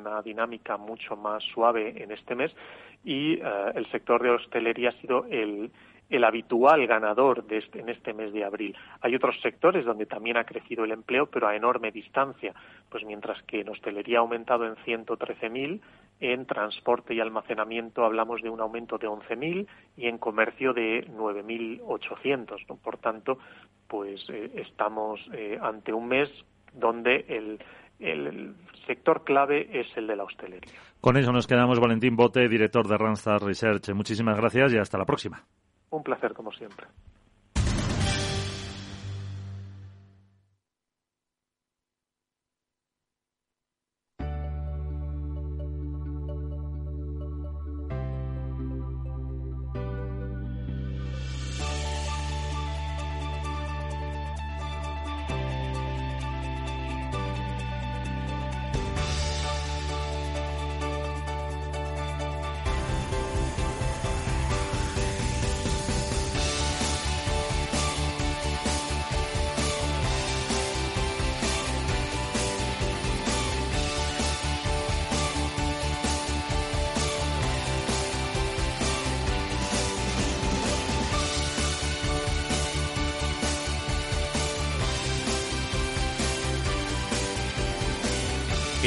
una dinámica mucho más suave en este mes y eh, el sector de hostelería ha sido el, el habitual ganador de este, en este mes de abril. Hay otros sectores donde también ha crecido el empleo, pero a enorme distancia. Pues mientras que en hostelería ha aumentado en 113.000, en transporte y almacenamiento hablamos de un aumento de 11.000 y en comercio de 9.800. ¿no? Por tanto, pues eh, estamos eh, ante un mes donde el, el sector clave es el de la hostelería. Con eso nos quedamos. Valentín Bote, director de Randstad Research. Muchísimas gracias y hasta la próxima. Un placer, como siempre.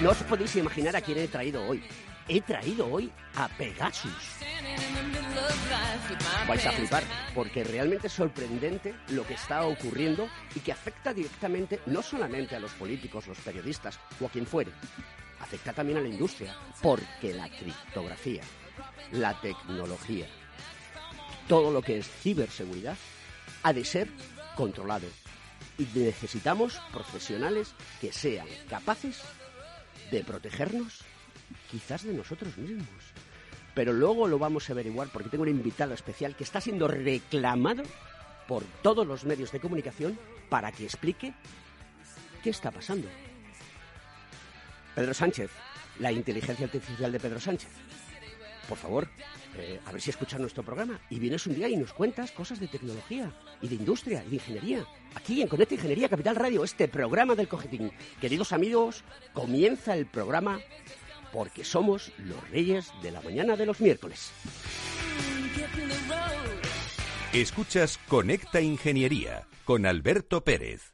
No os podéis imaginar a quién he traído hoy. He traído hoy a Pegasus. Vais a flipar, porque realmente es sorprendente lo que está ocurriendo y que afecta directamente no solamente a los políticos, los periodistas o a quien fuere, afecta también a la industria, porque la criptografía, la tecnología, todo lo que es ciberseguridad ha de ser controlado. Y necesitamos profesionales que sean capaces de protegernos, quizás de nosotros mismos. Pero luego lo vamos a averiguar porque tengo un invitado especial que está siendo reclamado por todos los medios de comunicación para que explique qué está pasando. Pedro Sánchez, la inteligencia artificial de Pedro Sánchez. Por favor, eh, a ver si escuchas nuestro programa y vienes un día y nos cuentas cosas de tecnología y de industria y de ingeniería. Aquí en Conecta Ingeniería Capital Radio, este programa del Cogetín. Queridos amigos, comienza el programa porque somos los reyes de la mañana de los miércoles. Escuchas Conecta Ingeniería con Alberto Pérez.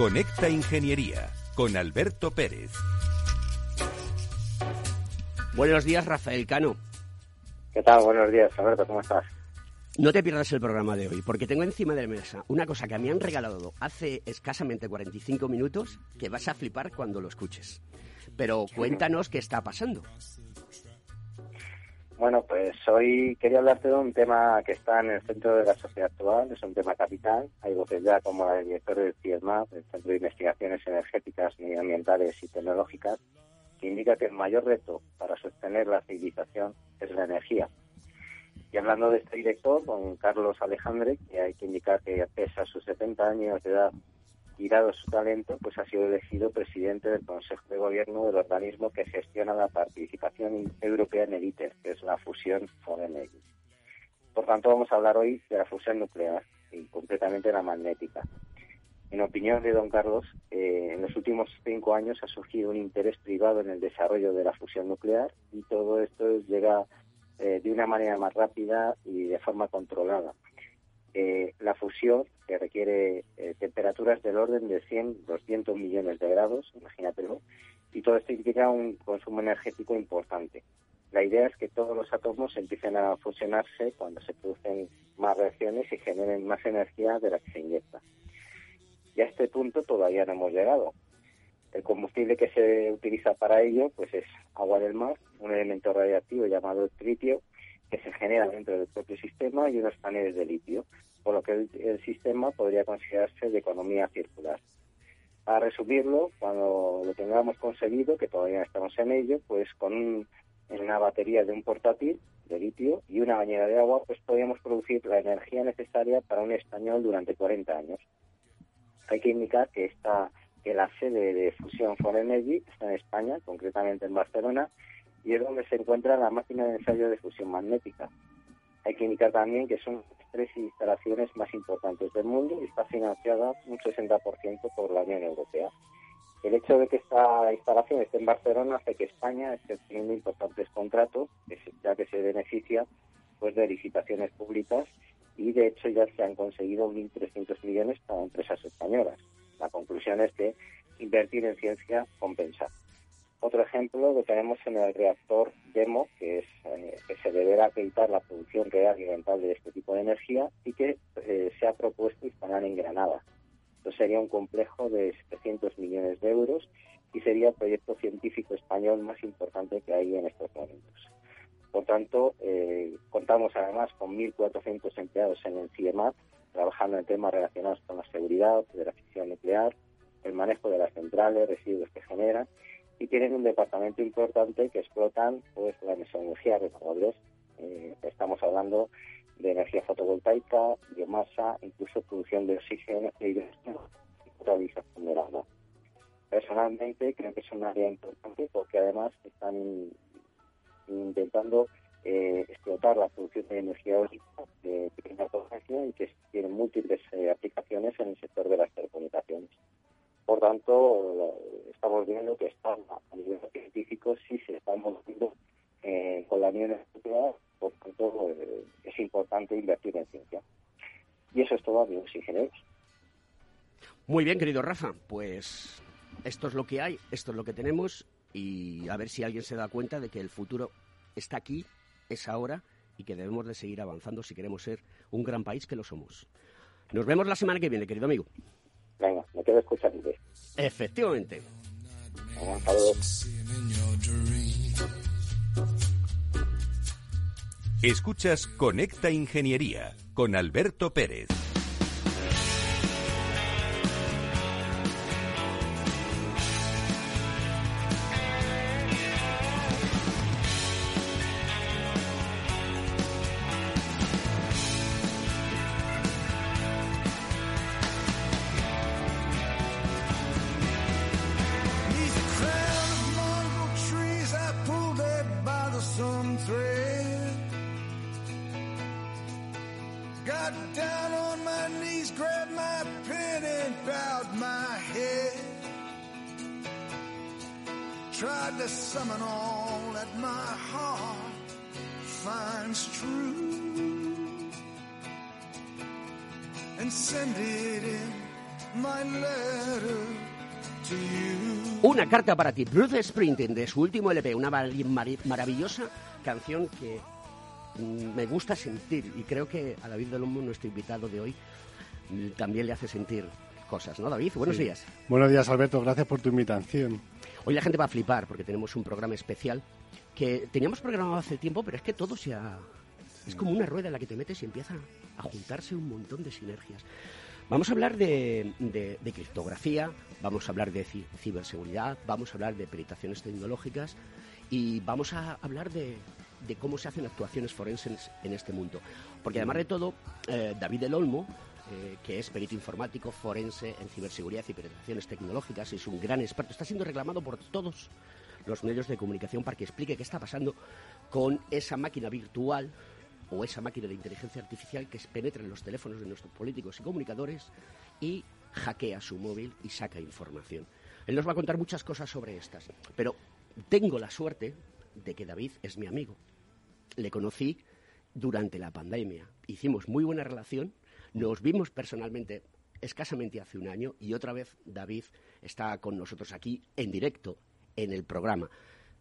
Conecta Ingeniería con Alberto Pérez. Buenos días, Rafael Cano. ¿Qué tal? Buenos días, Alberto, ¿cómo estás? No te pierdas el programa de hoy, porque tengo encima de la mesa una cosa que me han regalado hace escasamente 45 minutos que vas a flipar cuando lo escuches. Pero cuéntanos qué está pasando. Bueno, pues hoy quería hablarte de un tema que está en el centro de la sociedad actual, es un tema capital. Hay voces ya como la del director del CIESMAP, el Centro de Investigaciones Energéticas, Medioambientales y Tecnológicas, que indica que el mayor reto para sostener la civilización es la energía. Y hablando de este director, con Carlos Alejandre, que hay que indicar que pese a sus 70 años de edad y dado su talento, pues ha sido elegido presidente del Consejo de Gobierno del organismo que gestiona la participación europea en el ITER, que es la fusión Forenegy. Por tanto, vamos a hablar hoy de la fusión nuclear y concretamente la magnética. En opinión de don Carlos, eh, en los últimos cinco años ha surgido un interés privado en el desarrollo de la fusión nuclear y todo esto llega eh, de una manera más rápida y de forma controlada. Eh, la fusión, que requiere eh, temperaturas del orden de 100, 200 millones de grados, imagínatelo, y todo esto implica un consumo energético importante. La idea es que todos los átomos empiecen a fusionarse cuando se producen más reacciones y generen más energía de la que se inyecta. Y a este punto todavía no hemos llegado. El combustible que se utiliza para ello pues es agua del mar, un elemento radiactivo llamado tritio, que se genera dentro del propio sistema y unos paneles de litio, por lo que el, sistema podría considerarse de economía circular. Para resumirlo, cuando lo tengamos conseguido, que todavía estamos en ello, pues con una batería de un portátil de litio y una bañera de agua, pues podríamos producir la energía necesaria para un español durante 40 años. Hay que indicar que esta que la sede de Fusión for Energy está en España, concretamente en Barcelona, y es donde se encuentra la máquina de ensayo de fusión magnética. Hay que indicar también que son las tres instalaciones más importantes del mundo y está financiada un 60% por la Unión Europea. El hecho de que esta instalación esté en Barcelona hace que España esté teniendo importantes contratos, ya que se beneficia pues, de licitaciones públicas y de hecho ya se han conseguido 1.300 millones para empresas españolas. La conclusión es que invertir en ciencia compensa. Otro ejemplo lo tenemos en el reactor demo, que es eh, que se deberá acreditar la producción real y rentable de este tipo de energía y que eh, se ha propuesto instalar en Granada. Esto sería un complejo de 700 millones de euros y sería el proyecto científico español más importante que hay en estos momentos. Por tanto, eh, contamos además con 1.400 empleados en el CIEMAT, trabajando en temas relacionados con la seguridad de la fisión nuclear, el manejo de las centrales, residuos que generan y tienen un departamento importante que explotan pues las energías renovables. Eh, estamos hablando de energía fotovoltaica, biomasa, incluso producción de oxígeno y de realización del agua. Personalmente creo que es un área importante porque además están intentando eh, explotar la producción de energía eólica de pequeña potencia y que tiene múltiples eh, aplicaciones en el sector de las telecomunicaciones. Por tanto, estamos viendo que está, a nivel científico sí se está moviendo eh, con la Unión Europea, por tanto eh, es importante invertir en ciencia. Y eso es todo, amigos ingenieros. Muy bien, querido Rafa, pues esto es lo que hay, esto es lo que tenemos y a ver si alguien se da cuenta de que el futuro está aquí, es ahora y que debemos de seguir avanzando si queremos ser un gran país que lo somos. Nos vemos la semana que viene, querido amigo. Me quedo escuchando. Efectivamente. Escuchas Conecta Ingeniería con Alberto Pérez. Carta para ti, Bruce Sprinting, de su último LP, una maravillosa canción que mm, me gusta sentir y creo que a David Delombo, nuestro invitado de hoy, mm, también le hace sentir cosas, ¿no, David? Buenos días. Buenos días, Alberto. Gracias por tu invitación. Hoy la gente va a flipar porque tenemos un programa especial que teníamos programado hace tiempo, pero es que todo se ha... Es como una rueda en la que te metes y empieza a juntarse un montón de sinergias. Vamos a hablar de, criptografía, vamos a hablar de ciberseguridad, vamos a hablar de peritaciones tecnológicas y vamos a hablar de, cómo se hacen actuaciones forenses en este mundo. Porque además de todo, eh, David del Olmo, eh, que es perito informático forense en ciberseguridad y peritaciones tecnológicas, es un gran experto, está siendo reclamado por todos los medios de comunicación para que explique qué está pasando con esa máquina virtual o esa máquina de inteligencia artificial que penetra en los teléfonos de nuestros políticos y comunicadores y hackea su móvil y saca información. Él nos va a contar muchas cosas sobre estas, pero tengo la suerte de que David es mi amigo. Le conocí durante la pandemia, hicimos muy buena relación, nos vimos personalmente escasamente hace un año y otra vez David está con nosotros aquí en directo en el programa.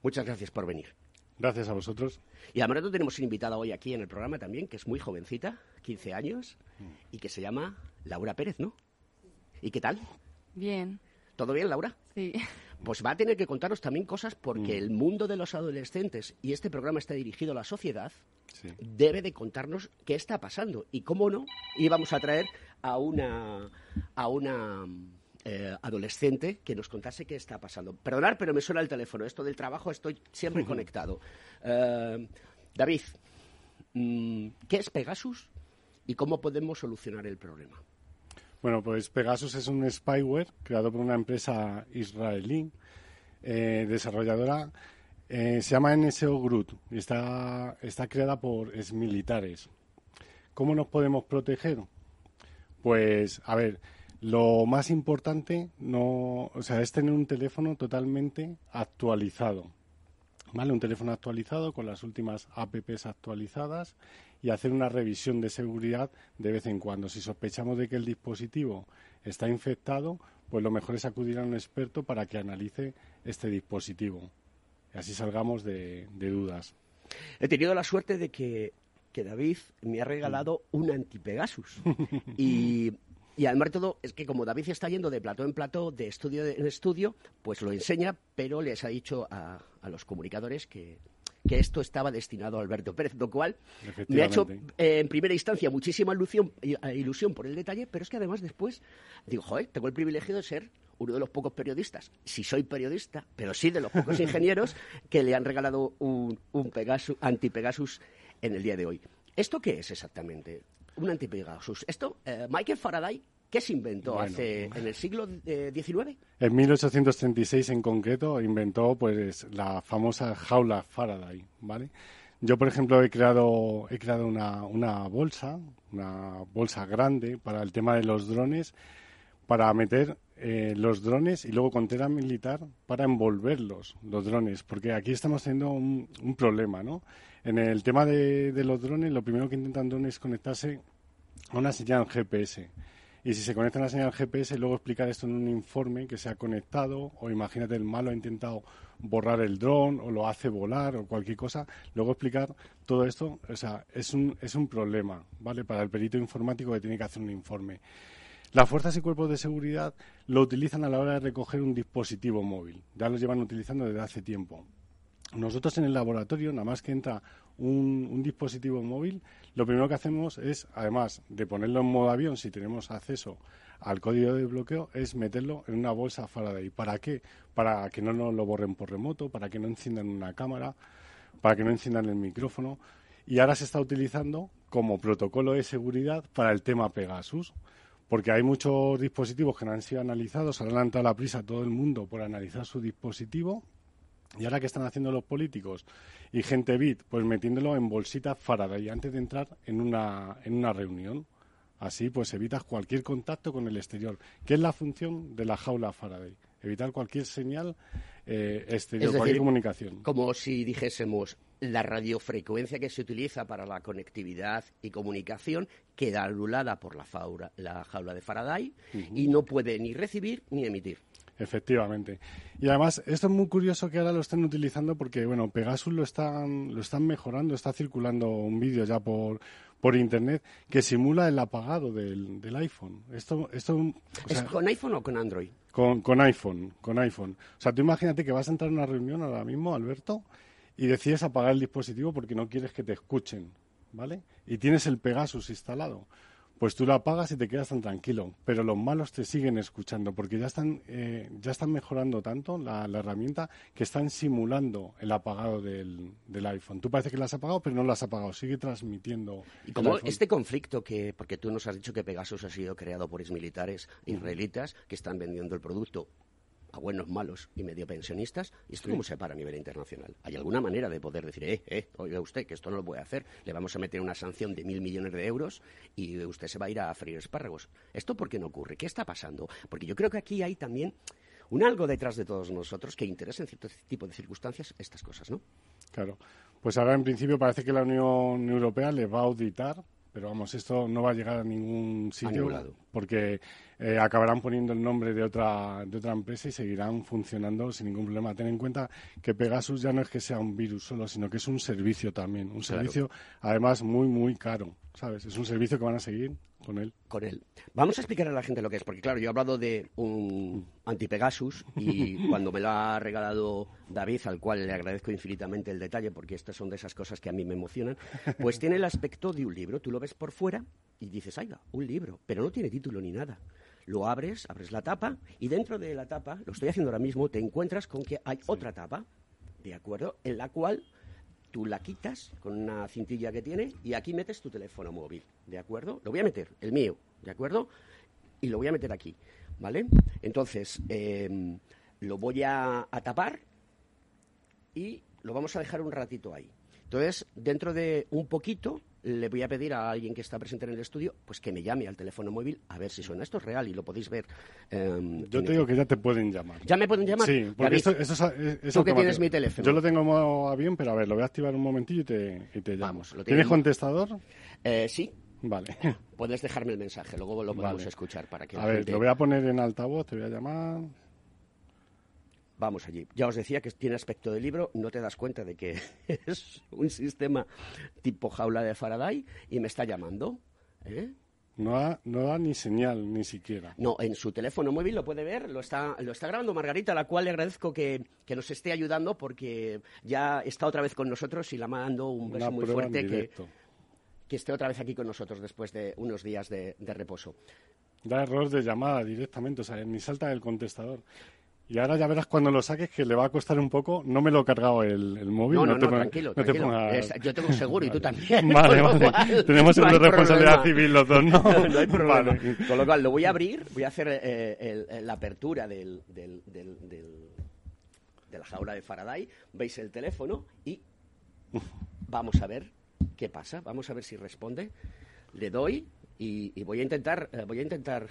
Muchas gracias por venir. Gracias a vosotros. Y además tenemos una invitada hoy aquí en el programa también, que es muy jovencita, 15 años, y que se llama Laura Pérez, ¿no? ¿Y qué tal? Bien. ¿Todo bien, Laura? Sí. Pues va a tener que contaros también cosas porque mm. el mundo de los adolescentes, y este programa está dirigido a la sociedad, debe de contarnos qué está pasando. Y cómo no, íbamos a traer a una, a una eh, adolescente que nos contase qué está pasando. Perdonar, pero me suena el teléfono. Esto del trabajo estoy siempre conectado. Eh, David, mm, ¿qué es Pegasus y cómo podemos solucionar el problema? Bueno, pues Pegasus es un spyware creado por una empresa israelí eh, desarrolladora. se llama NSO Groot y está, está creada por exmilitares. ¿Cómo nos podemos proteger? Pues, a ver, lo más importante no, o sea, es tener un teléfono totalmente actualizado. ¿Vale? Un teléfono actualizado con las últimas apps actualizadas y hacer una revisión de seguridad de vez en cuando. Si sospechamos de que el dispositivo está infectado, pues lo mejor es acudir a un experto para que analice este dispositivo. Y así salgamos de, dudas. He tenido la suerte de que, que David me ha regalado un anti-Pegasus. y y además de todo, es que como David está yendo de plato en plato, de estudio en estudio, pues lo enseña, pero les ha dicho a, los comunicadores que, esto estaba destinado a Alberto Pérez, lo cual me ha hecho eh, en primera instancia muchísima ilusión, eh, ilusión por el detalle, pero es que además después digo, joder, tengo el privilegio de ser uno de los pocos periodistas, si soy periodista, pero sí de los pocos ingenieros que le han regalado un, un Pegasus, anti-Pegasus en el día de hoy. ¿Esto qué es exactamente? Un antipegasus. Esto, eh, Michael Faraday, ¿qué se inventó hace en el siglo XIX? Eh, en 1836 en concreto inventó pues la famosa jaula Faraday, ¿vale? Yo, por ejemplo, he creado, he creado una, una bolsa, una bolsa grande para el tema de los drones, para meter eh, los drones y luego con tela militar para envolverlos, los drones, porque aquí estamos teniendo un, un problema, ¿no? En el tema de, los drones, lo primero que intentan drones es conectarse a una señal GPS. Y si se conecta a una señal GPS, luego explicar esto en un informe que se ha conectado, o imagínate el malo ha intentado borrar el dron, o lo hace volar, o cualquier cosa, luego explicar todo esto, o sea, es un, es un problema, ¿vale? Para el perito informático que tiene que hacer un informe. Las fuerzas y cuerpos de seguridad lo utilizan a la hora de recoger un dispositivo móvil. Ya lo llevan utilizando desde hace tiempo. Nosotros en el laboratorio, nada más que entra un, dispositivo móvil, lo primero que hacemos es, además de ponerlo en modo avión, si tenemos acceso al código de bloqueo, es meterlo en una bolsa Faraday. ¿Para qué? Para que no nos lo borren por remoto, para que no enciendan una cámara, para que no enciendan el micrófono. Y ahora se está utilizando como protocolo de seguridad para el tema Pegasus porque hay muchos dispositivos que no han sido analizados, han adelantado la prisa todo el mundo por analizar su dispositivo y ahora que están haciendo los políticos y gente bit, pues metiéndolo en bolsitas Faraday antes de entrar en una, en una reunión. Así pues evitas cualquier contacto con el exterior, que es la función de la jaula Faraday. Evitar cualquier señal eh, exterior, cualquier comunicación. Como si dijésemos, la radiofrecuencia que se utiliza para la conectividad y comunicación queda anulada por la, la jaula de Faraday y no puede ni recibir ni emitir. Efectivamente. Y además, esto es muy curioso que ahora lo estén utilizando porque, bueno, Pegasus lo están, lo están mejorando. Está circulando un vídeo ya por, por Internet que simula el apagado del, del iPhone. Esto, esto, ¿Es con iPhone o con Android? Con, con iPhone, con iPhone. O sea, tú imagínate que vas a entrar a una reunión ahora mismo, Alberto, y decides apagar el dispositivo porque no quieres que te escuchen, ¿vale? Y tienes el Pegasus instalado pues tú la apagas y te quedas tan tranquilo. Pero los malos te siguen escuchando porque ya están, eh, ya están mejorando tanto la, herramienta que están simulando el apagado del, iPhone. Tú parece que la has apagado, pero no la has apagado. Sigue transmitiendo. Y como este conflicto que, porque tú nos has dicho que Pegasus ha sido creado por exmilitares israelitas que están vendiendo el producto a buenos, malos y medio pensionistas, ¿y esto cómo se para a nivel internacional? ¿Hay alguna manera de poder decir, eh, eh, oiga usted, que esto no lo puede hacer, le vamos a meter una sanción de mil millones de euros y usted se va a ir a freír espárragos? ¿Esto por qué no ocurre? ¿Qué está pasando? Porque yo creo que aquí hay también un algo detrás de todos nosotros que interesa en cierto tipo de circunstancias estas cosas, ¿no? Claro. Pues ahora en principio parece que la Unión Europea le va a auditar pero vamos, esto no va a llegar a ningún sitio porque eh, acabarán poniendo el nombre de otra, de otra empresa y seguirán funcionando sin ningún problema. Ten en cuenta que Pegasus ya no es que sea un virus solo, sino que es un servicio también, un servicio además muy, muy caro, ¿sabes? Es un servicio que van a seguir con él. Con él. Vamos a explicar a la gente lo que es, porque claro, yo he hablado de un anti-Pegasus y cuando me lo ha regalado David, al cual le agradezco infinitamente el detalle, porque estas son de esas cosas que a mí me emocionan, pues tiene el aspecto de un libro. Tú lo ves por fuera y dices, aiga, un libro, pero no tiene título ni nada. Lo abres, abres la tapa y dentro de la tapa, lo estoy haciendo ahora mismo, te encuentras con que hay otra tapa, ¿de acuerdo? En la cual tú la quitas con una cintilla que tiene y aquí metes tu teléfono móvil, ¿de acuerdo? Lo voy a meter, el mío, ¿de acuerdo? Y lo voy a meter aquí, ¿vale? Entonces, em, lo voy a, a tapar y lo vamos a dejar un ratito ahí. Entonces, dentro de un poquito, le voy a pedir a alguien que está presente en el estudio pues que me llame al teléfono móvil a ver si suena. Esto es real y lo podéis ver. Em, Yo te digo que ya te pueden llamar. ¿Ya me pueden llamar? Sí, porque esto, es, Tú que tienes mi teléfono. Yo lo tengo en modo avión, pero a ver, lo voy a activar un momentillo y te, y te llamo. Vamos, ¿Tienes contestador? Eh, sí. Vale. Puedes dejarme el mensaje, luego lo podemos escuchar para que A ver, lo voy a poner en altavoz, te voy a llamar vamos allí. Ya os decía que tiene aspecto de libro, no te das cuenta de que es un sistema tipo jaula de Faraday y me está llamando. ¿eh? No da, no da ni señal, ni siquiera. No, en su teléfono móvil lo puede ver, lo está, lo está grabando Margarita, a la cual le agradezco que, nos esté ayudando porque ya está otra vez con nosotros y la mando un beso muy fuerte que, que esté otra vez aquí con nosotros después de unos días de, de reposo. Da error de llamada directamente, o sea, ni salta el contestador. Y ahora ya verás cuando lo saques que le va a costar un poco. No me lo he cargado el, móvil. No, no, no, tranquilo, tranquilo. yo tengo seguro y tú también. vale, vale. Tenemos no responsabilidad civil los dos, ¿no? no hay problema. Con lo cual, lo voy a abrir, voy a hacer eh, la apertura del, del, del, de la jaula de Faraday. Veis el teléfono y vamos a ver qué pasa. Vamos a ver si responde. Le doy y, y voy a intentar, eh, voy a intentar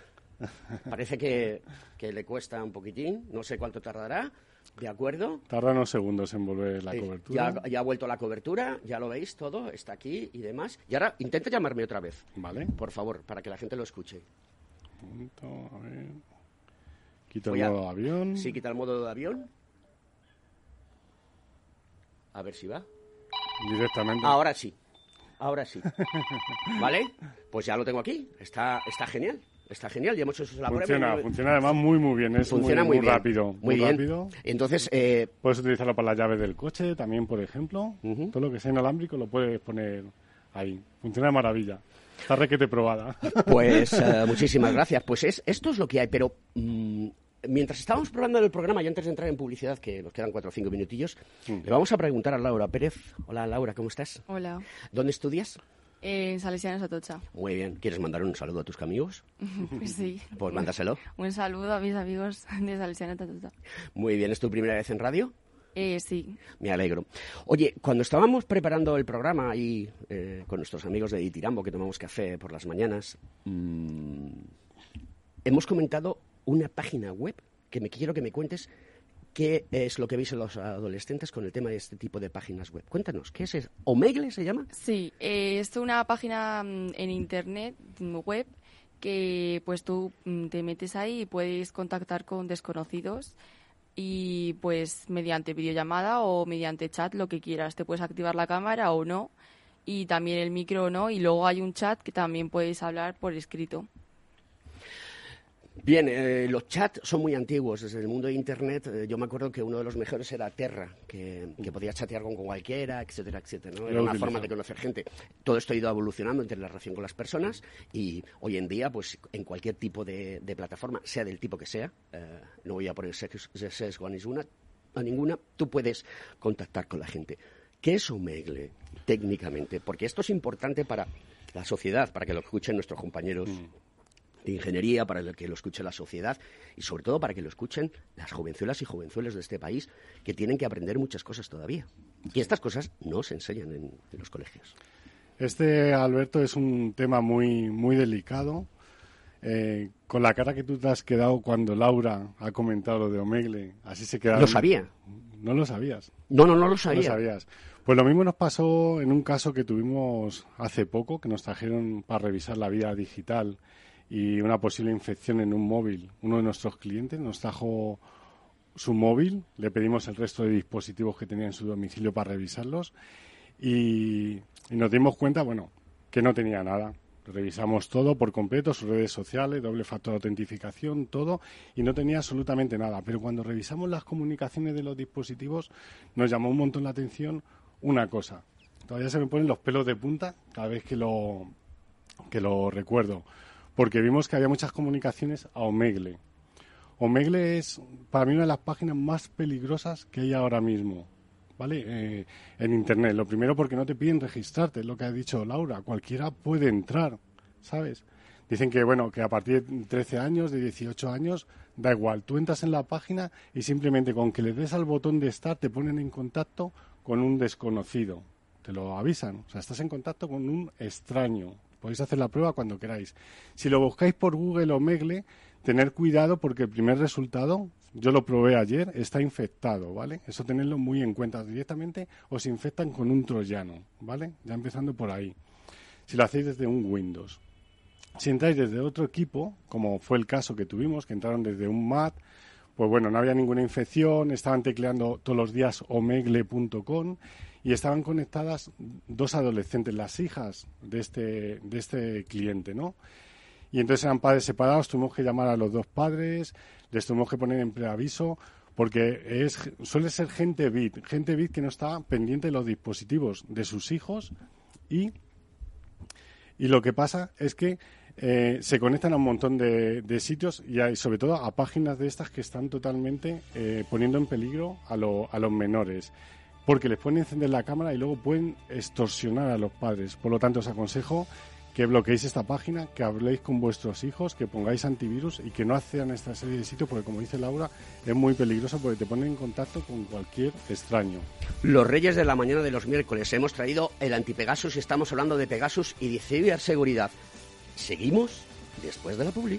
Parece que, le cuesta un poquitín, no sé cuánto tardará. ¿De acuerdo? Tarda unos segundos en volver la cobertura. Ya, ya, ha vuelto la cobertura, ya lo veis todo, está aquí y demás. Y ahora intente llamarme otra vez. Vale. Por favor, para que la gente lo escuche. Punto, a ver. Quita el modo de avión. Sí, quita el modo de avión. A ver si va. Directamente. Ahora sí. Ahora sí. ¿Vale? Pues ya lo tengo aquí. Está, está genial. Está genial, ya hemos hecho la funciona, prueba. Funciona además muy, muy bien. Es funciona muy, rápido. Muy, rápido. Entonces, eh... Puedes utilizarlo para la llave del coche también, por ejemplo. Todo lo que sea inalámbrico lo puedes poner ahí. Funciona de maravilla. Está requete probada. Pues eh, muchísimas gracias. Pues es, esto es lo que hay, pero mm, mientras estábamos probando el programa y antes de entrar en publicidad, que nos quedan cuatro o cinco minutillos, mm. le vamos a preguntar a Laura Pérez. Hola Laura, ¿cómo estás? Hola. ¿Dónde estudias? En Salesianos Atocha. Muy bien. ¿Quieres mandar un saludo a tus amigos? Pues sí. Pues mándaselo. un saludo a mis amigos de Salesianos Atocha. Muy bien. ¿Es tu primera vez en radio? Eh, sí. Me alegro. Oye, cuando estábamos preparando el programa ahí eh, con nuestros amigos de Itirambo, que tomamos café por las mañanas, mmm, hemos comentado una página web que me quiero que me cuentes ¿Qué es lo que veis en los adolescentes con el tema de este tipo de páginas web? Cuéntanos, ¿qué es eso? ¿Omegle se llama? Sí, eh, es una página mm, en internet, web, que pues tú mm, te metes ahí y puedes contactar con desconocidos y pues mediante videollamada o mediante chat lo que quieras. Te puedes activar la cámara o no y también el micro o no y luego hay un chat que también puedes hablar por escrito. Bien, eh, los chats son muy antiguos. Desde el mundo de Internet, eh, yo me acuerdo que uno de los mejores era Terra, que, que podía chatear con cualquiera, etcétera, etcétera. ¿no? Era una forma de conocer gente. Todo esto ha ido evolucionando entre la relación con las personas y hoy en día, pues en cualquier tipo de, de plataforma, sea del tipo que sea, eh, no voy a poner sesgo a ninguna, a ninguna, tú puedes contactar con la gente. ¿Qué es Omegle técnicamente? Porque esto es importante para la sociedad, para que lo escuchen nuestros compañeros de ingeniería, para el que lo escuche la sociedad y sobre todo para que lo escuchen las jovenzuelas y jovenzuelos de este país que tienen que aprender muchas cosas todavía. Y estas cosas no se enseñan en, en los colegios. Este, Alberto, es un tema muy, muy delicado. Eh, con la cara que tú te has quedado cuando Laura ha comentado lo de Omegle, así se quedaron. Lo sabía. No lo sabías. No, no, no lo No sabía. lo sabías. Pues lo mismo nos pasó en un caso que tuvimos hace poco, que nos trajeron para revisar la vida digital y una posible infección en un móvil. Uno de nuestros clientes nos trajo su móvil, le pedimos el resto de dispositivos que tenía en su domicilio para revisarlos y, nos dimos cuenta, bueno, que no tenía nada. Revisamos todo por completo, sus redes sociales, doble factor de autentificación, todo, y no tenía absolutamente nada. Pero cuando revisamos las comunicaciones de los dispositivos, nos llamó un montón la atención una cosa. Todavía se me ponen los pelos de punta cada vez que lo, que lo recuerdo, porque vimos que había muchas comunicaciones a Omegle. Omegle es para mí una de las páginas más peligrosas que hay ahora mismo. ¿Vale? Eh, en Internet. Lo primero porque no te piden registrarte, es lo que ha dicho Laura. Cualquiera puede entrar, ¿sabes? Dicen que, bueno, que a partir de 13 años, de 18 años, da igual. Tú entras en la página y simplemente con que le des al botón de estar te ponen en contacto con un desconocido. Te lo avisan. O sea, estás en contacto con un extraño. Podéis hacer la prueba cuando queráis. Si lo buscáis por Google o Megle, tener cuidado porque el primer resultado, yo lo probé ayer, está infectado, ¿vale? Eso tenerlo muy en cuenta. Directamente os infectan con un troyano, ¿vale? Ya empezando por ahí. Si lo hacéis desde un Windows. Si entráis desde otro equipo, como fue el caso que tuvimos, que entraron desde un Mac, pues bueno, no había ninguna infección, estaban tecleando todos los días omegle.com y estaban conectadas dos adolescentes, las hijas de este, de este cliente, ¿no? Y entonces eran padres separados, tuvimos que llamar a los dos padres, les tuvimos que poner en preaviso, porque es, suele ser gente bit, gente bit que no está pendiente de los dispositivos de sus hijos y, y lo que pasa es que eh, se conectan a un montón de, de sitios y hay, sobre todo a páginas de estas que están totalmente eh, poniendo en peligro a, lo- a los menores porque les pueden encender la cámara y luego pueden extorsionar a los padres. Por lo tanto, os aconsejo que bloqueéis esta página, que habléis con vuestros hijos, que pongáis antivirus y que no accedan esta serie de sitios, porque como dice Laura, es muy peligroso porque te ponen en contacto con cualquier extraño. Los reyes de la mañana de los miércoles hemos traído el anti-Pegasus y estamos hablando de Pegasus y de ciberseguridad. Seguimos después de la publi.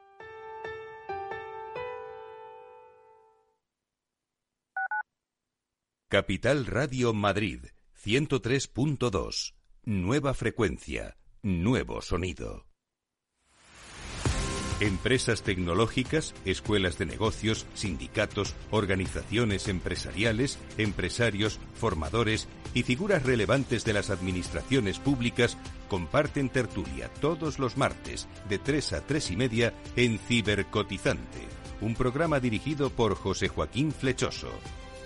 Capital Radio Madrid 103.2. Nueva frecuencia, nuevo sonido. Empresas tecnológicas, escuelas de negocios, sindicatos, organizaciones empresariales, empresarios, formadores y figuras relevantes de las administraciones públicas comparten tertulia todos los martes de 3 a 3 y media en Cibercotizante, un programa dirigido por José Joaquín Flechoso.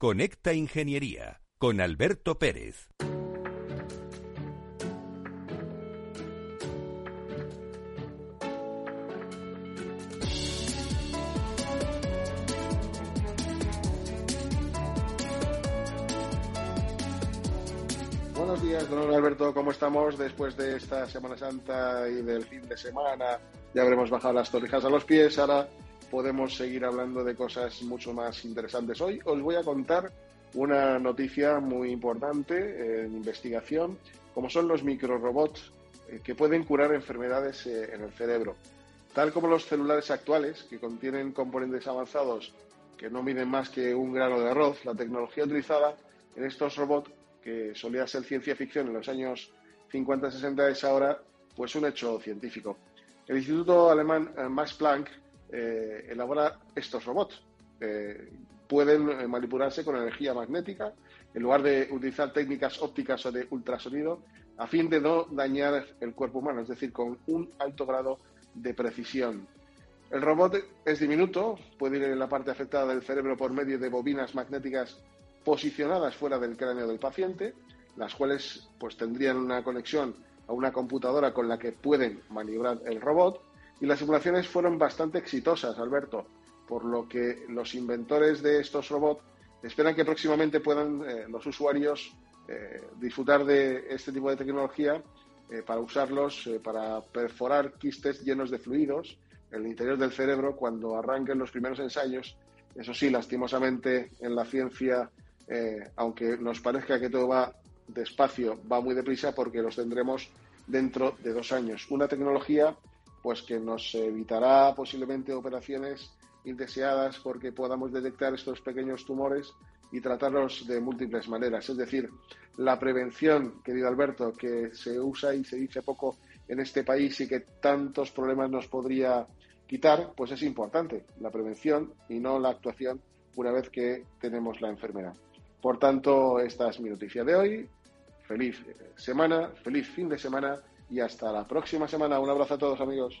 Conecta Ingeniería con Alberto Pérez. Buenos días, don Alberto, ¿cómo estamos después de esta Semana Santa y del fin de semana? Ya habremos bajado las torrijas a los pies, ahora podemos seguir hablando de cosas mucho más interesantes. Hoy os voy a contar una noticia muy importante en investigación, como son los microrobots eh, que pueden curar enfermedades eh, en el cerebro. Tal como los celulares actuales, que contienen componentes avanzados que no miden más que un grano de arroz, la tecnología utilizada en estos robots, que solía ser ciencia ficción en los años 50-60, es ahora pues un hecho científico. El Instituto Alemán eh, Max Planck eh, elabora estos robots. Eh, pueden eh, manipularse con energía magnética en lugar de utilizar técnicas ópticas o de ultrasonido a fin de no dañar el cuerpo humano, es decir, con un alto grado de precisión. El robot es diminuto, puede ir en la parte afectada del cerebro por medio de bobinas magnéticas posicionadas fuera del cráneo del paciente, las cuales pues tendrían una conexión a una computadora con la que pueden maniobrar el robot y las simulaciones fueron bastante exitosas, Alberto, por lo que los inventores de estos robots esperan que próximamente puedan eh, los usuarios eh, disfrutar de este tipo de tecnología eh, para usarlos para perforar quistes llenos de fluidos en el interior del cerebro cuando arranquen los primeros ensayos. Eso sí, lastimosamente en la ciencia, aunque nos parezca que todo va despacio, va muy deprisa porque los tendremos dentro de dos años. Una tecnología pues que nos evitará posiblemente operaciones indeseadas porque podamos detectar estos pequeños tumores y tratarlos de múltiples maneras. Es decir, la prevención, querido Alberto, que se usa y se dice poco en este país y que tantos problemas nos podría quitar, pues es importante la prevención y no la actuación una vez que tenemos la enfermedad. Por tanto, esta es mi noticia de hoy. Feliz semana, feliz fin de semana y hasta la próxima semana. Un abrazo a todos amigos.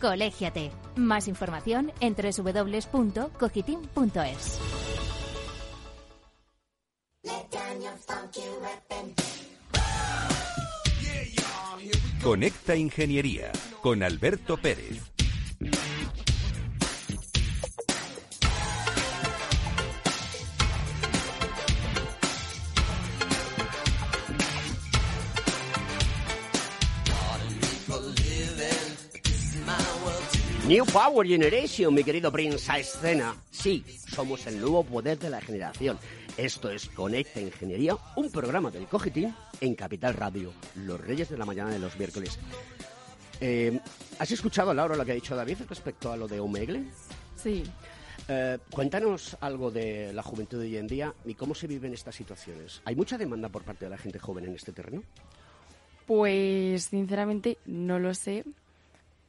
Colégiate. Más información en www.cogitim.es. Conecta Ingeniería con Alberto Pérez. New Power Generation, mi querido Prince, a escena. Sí, somos el nuevo poder de la generación. Esto es Conecta Ingeniería, un programa del Cogitín en Capital Radio, los reyes de la mañana de los miércoles. Eh, ¿Has escuchado, Laura, lo que ha dicho David respecto a lo de Omegle? Sí. Eh, cuéntanos algo de la juventud de hoy en día y cómo se viven estas situaciones. ¿Hay mucha demanda por parte de la gente joven en este terreno? Pues sinceramente no lo sé,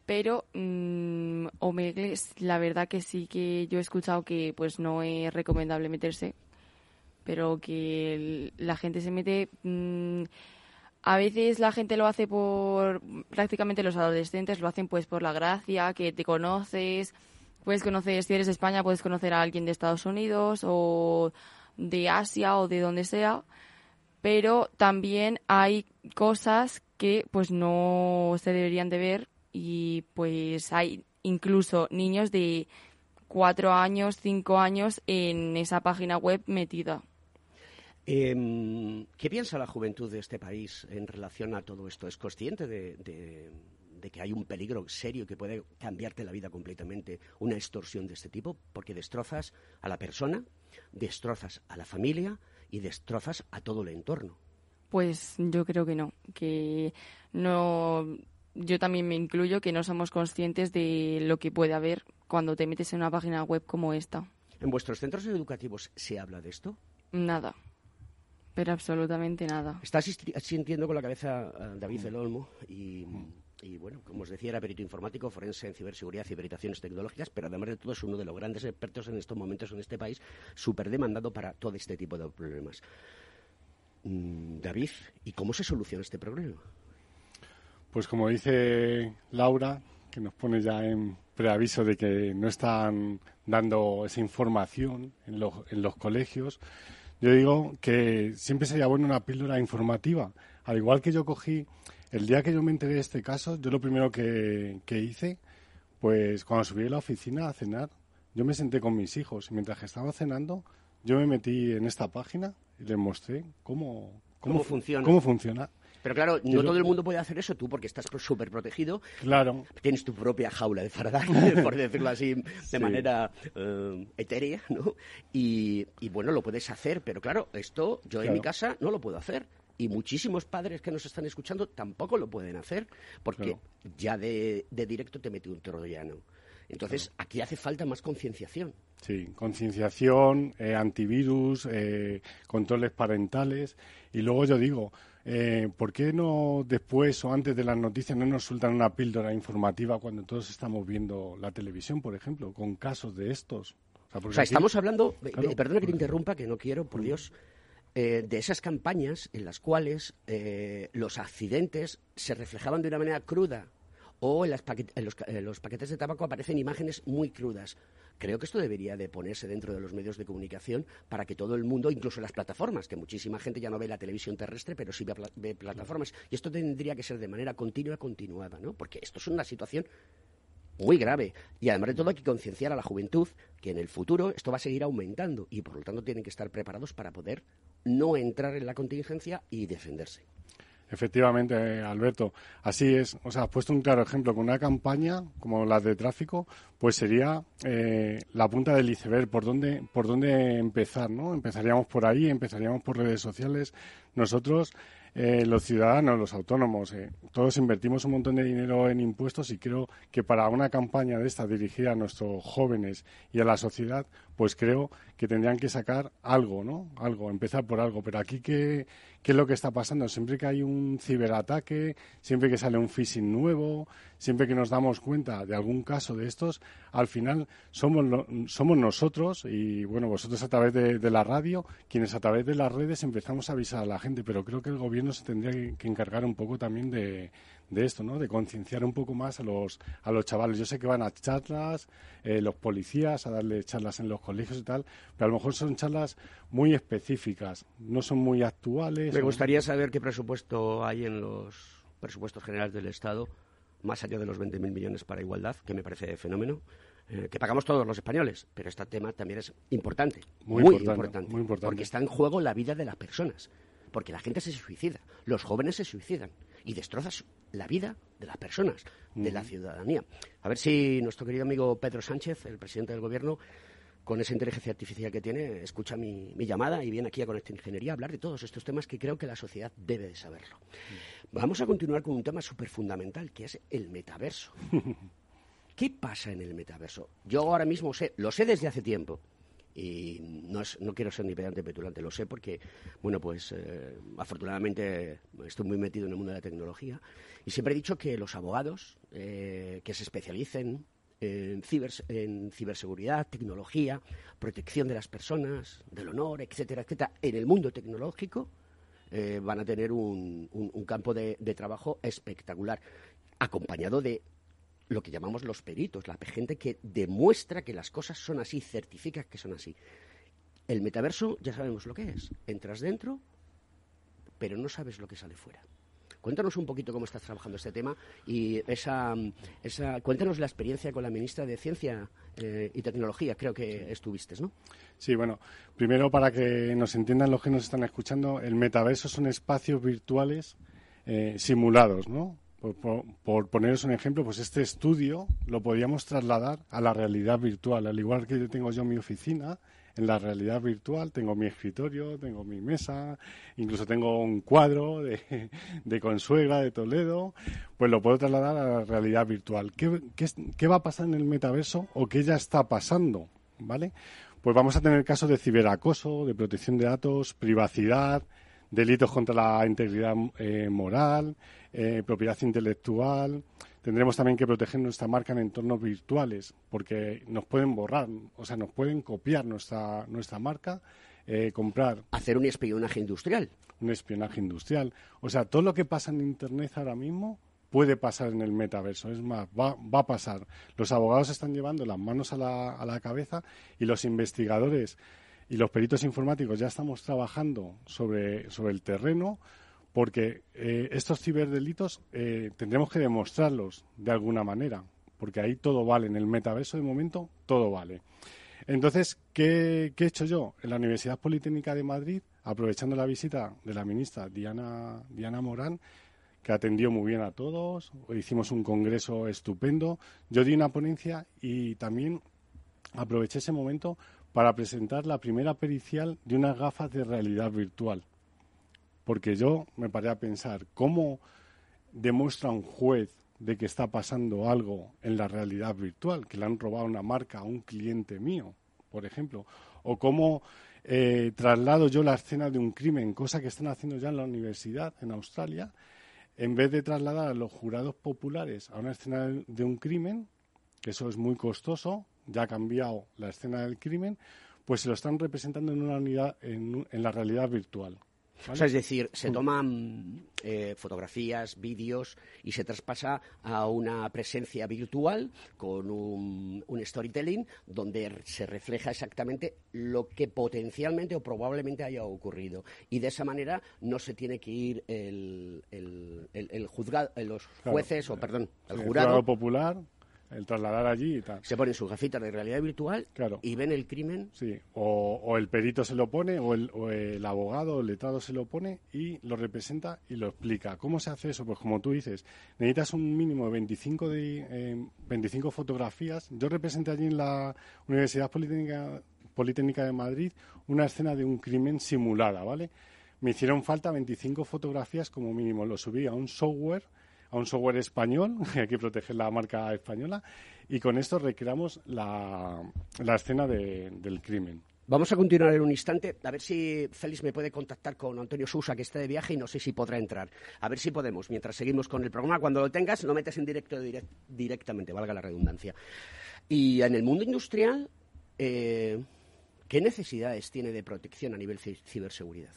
pero mmm, Omegle, la verdad que sí que yo he escuchado que pues no es recomendable meterse, pero que la gente se mete mm, A veces la gente lo hace por, prácticamente los adolescentes lo hacen pues por la gracia, que te conoces, puedes conocer, si eres de España, puedes conocer a alguien de Estados Unidos o de Asia o de donde sea, pero también hay cosas que pues no se deberían de ver y pues hay incluso niños de cuatro años, cinco años en esa página web metida. Em, ¿Qué piensa la juventud de este país en relación a todo esto? ¿Es consciente de, de, que hay un peligro serio que puede cambiarte la vida completamente, una extorsión de este tipo? Porque destrozas a la persona, destrozas a la familia y destrozas a todo el entorno. Pues yo creo que no, que no yo también me incluyo que no somos conscientes de lo que puede haber cuando te metes en una página web como esta. ¿En vuestros centros educativos se habla de esto? Nada, pero absolutamente nada. Estás sintiendo con la cabeza David del Olmo y, bueno, como os decía, era perito informático, forense en ciberseguridad y veritaciones tecnológicas, pero además de todo es uno de los grandes expertos en estos momentos en este país, súper demandado para todo este tipo de problemas. Mm, David, ¿y cómo se soluciona este problema? Pues como dice Laura, que nos pone ya en preaviso de que no están dando esa información en los, en los colegios, yo digo que siempre sería bueno una píldora informativa. Al igual que yo cogí, el día que yo me enteré de este caso, yo lo primero que, que hice, pues cuando subí a la oficina a cenar, yo me senté con mis hijos y mientras que estaba cenando, yo me metí en esta página y les mostré cómo, cómo, funciona. cómo funciona. Pero claro, no todo el mundo puede hacer eso tú porque estás súper protegido. Claro. Tienes tu propia jaula de Faraday, por decirlo así, de manera eh, etérea, ¿no? Y, bueno, lo puedes hacer, pero claro, esto yo en mi casa no lo puedo hacer. Y muchísimos padres que nos están escuchando tampoco lo pueden hacer porque ya de, directo te mete un troyano. Entonces, aquí hace falta más concienciación. Sí, concienciación, eh, antivirus, eh, controles parentales. Y luego yo digo, eh, ¿por qué no después o antes de las noticias no nos sueltan una píldora informativa cuando todos estamos viendo la televisión, por ejemplo, con casos de estos? O sea, estamos hablando, perdona que te interrumpa, que no quiero, por Dios, eh, de esas campañas en las cuales eh, los accidentes se reflejaban de una manera cruda o en, los, paquetes de tabaco aparecen imágenes muy crudas. Creo que esto debería de ponerse dentro de los medios de comunicación para que todo el mundo, incluso las plataformas, que muchísima gente ya no ve la televisión terrestre, pero sí ve, plataformas. Y esto tendría que ser de manera continua, continuada, ¿no? Porque esto es una situación muy grave. Y además de todo hay que concienciar a la juventud que en el futuro esto va a seguir aumentando y por lo tanto tienen que estar preparados para poder no entrar en la contingencia y defenderse. Efectivamente, Alberto. Así es. O sea, has puesto un claro ejemplo con una campaña como la de tráfico, pues sería eh, la punta del iceberg, por dónde, por dónde empezar, ¿no? Empezaríamos por ahí, empezaríamos por redes sociales. Nosotros eh, los ciudadanos, los autónomos, eh, todos invertimos un montón de dinero en impuestos y creo que para una campaña de esta dirigida a nuestros jóvenes y a la sociedad, pues creo que tendrían que sacar algo, ¿no? Algo, empezar por algo. Pero aquí, ¿qué, qué es lo que está pasando? Siempre que hay un ciberataque, siempre que sale un phishing nuevo, siempre que nos damos cuenta de algún caso de estos, al final somos, somos nosotros y, bueno, vosotros a través de, la radio, quienes a través de las redes empezamos a avisar a la gente, pero creo que el gobierno se tendría que, encargar un poco también de, esto, ¿no? De concienciar un poco más a los, a los chavales. Yo sé que van a charlas, eh, los policías, a darle charlas en los colegios y tal, pero a lo mejor son charlas muy específicas, no son muy actuales. Me gustaría saber qué presupuesto hay en los presupuestos generales del Estado más allá de los 20.000 millones para igualdad, que me parece fenómeno, eh, que pagamos todos los españoles, pero este tema también es importante, muy, importante, muy importante, porque está en juego la vida de las personas, porque la gente se suicida, los jóvenes se suicidan y destrozas la vida de las personas, de la ciudadanía. A ver si nuestro querido amigo Pedro Sánchez, el presidente del Gobierno, con esa inteligencia artificial que tiene, escucha mi, llamada y viene aquí a Conecta Ingeniería a hablar de todos estos temas que creo que la sociedad debe de saberlo. Vamos a continuar con un tema súper fundamental, que es el metaverso. ¿Qué pasa en el metaverso? Yo ahora mismo sé, lo sé desde hace tiempo, y no, no quiero ser ni pedante petulante, lo sé porque, bueno, pues eh, afortunadamente estoy muy metido en el mundo de la tecnología y siempre he dicho que los abogados eh, que se especialicen en, en ciberseguridad, tecnología, protección de las personas, del honor, etcétera, etcétera, en el mundo tecnológico, eh, van a tener un, campo de, trabajo espectacular, acompañado de lo que llamamos los peritos, la gente que demuestra que las cosas son así, certifica que son así. El metaverso ya sabemos lo que es. Entras dentro, pero no sabes lo que sale fuera. Cuéntanos un poquito cómo estás trabajando este tema y esa, esa cuéntanos la experiencia con la ministra de Ciencia eh, y Tecnología, creo que estuviste, ¿no? Sí, bueno, primero para que nos entiendan los que nos están escuchando, el metaverso son espacios virtuales eh, simulados, ¿no? Por, por, poneros un ejemplo, pues este estudio lo podíamos trasladar a la realidad virtual, al igual que yo tengo yo mi oficina, en la realidad virtual. Tengo mi escritorio, tengo mi mesa, incluso tengo un cuadro de, de consuegra de Toledo. Pues lo puedo trasladar a la realidad virtual. ¿Qué, qué, va a pasar en el metaverso o qué ya está pasando? ¿Vale? Pues vamos a tener casos de ciberacoso, de protección de datos, privacidad, delitos contra la integridad eh, moral, eh, propiedad intelectual, Tendremos también que proteger nuestra marca en entornos virtuales, porque nos pueden borrar, o sea, nos pueden copiar nuestra, nuestra marca, eh, comprar. Hacer un espionaje industrial. Un espionaje industrial. O sea, todo lo que pasa en Internet ahora mismo puede pasar en el metaverso. Es más, va, va a pasar. Los abogados están llevando las manos a la, a la cabeza y los investigadores y los peritos informáticos ya estamos trabajando sobre, sobre el terreno porque eh, estos ciberdelitos eh, tendremos que demostrarlos de alguna manera, porque ahí todo vale. En el metaverso, de momento, todo vale. Entonces, ¿qué, he hecho yo? En la Universidad Politécnica de Madrid, aprovechando la visita de la ministra Diana, Diana Morán, que atendió muy bien a todos, hicimos un congreso estupendo, yo di una ponencia y también aproveché ese momento para presentar la primera pericial de unas gafas de realidad virtual. Porque yo me paré a pensar cómo demuestra un juez de que está pasando algo en la realidad virtual, que le han robado una marca a un cliente mío, por ejemplo, o cómo eh, traslado yo la escena de un crimen, cosa que están haciendo ya en la universidad en Australia, en vez de trasladar a los jurados populares a una escena de un crimen, que eso es muy costoso, ya ha cambiado la escena del crimen, pues se lo están representando en una unidad en la realidad virtual es decir, se toman eh, fotografías, vídeos y se traspasa a una presencia virtual con un, storytelling donde se refleja exactamente lo que potencialmente o probablemente haya ocurrido. Y de esa manera no se tiene que ir el, el, juzgado, los jueces, o perdón, el jurado popular el trasladar allí y tal. Se ponen sus gafitas de realidad virtual y ven el crimen. Sí, o, el perito se lo pone, o el, o el abogado o el letrado se lo pone y lo representa y lo explica. ¿Cómo se hace eso? Pues como tú dices, necesitas un mínimo de 25, de, 25 eh, fotografías. Yo representé allí en la Universidad Politécnica, Politécnica de Madrid una escena de un crimen simulada, ¿vale? Me hicieron falta 25 fotografías como mínimo. Lo subí a un software a un software español, hay que proteger la marca española, y con esto recreamos la, la escena del crimen. Vamos a continuar en un instante, a ver si Félix me puede contactar con Antonio Sousa, que está de viaje y no sé si podrá entrar. A ver si podemos, mientras seguimos con el programa. Cuando lo tengas, lo metes en directo directamente, valga la redundancia. Y en el mundo industrial, eh, ¿qué necesidades tiene de protección a nivel ciberseguridad?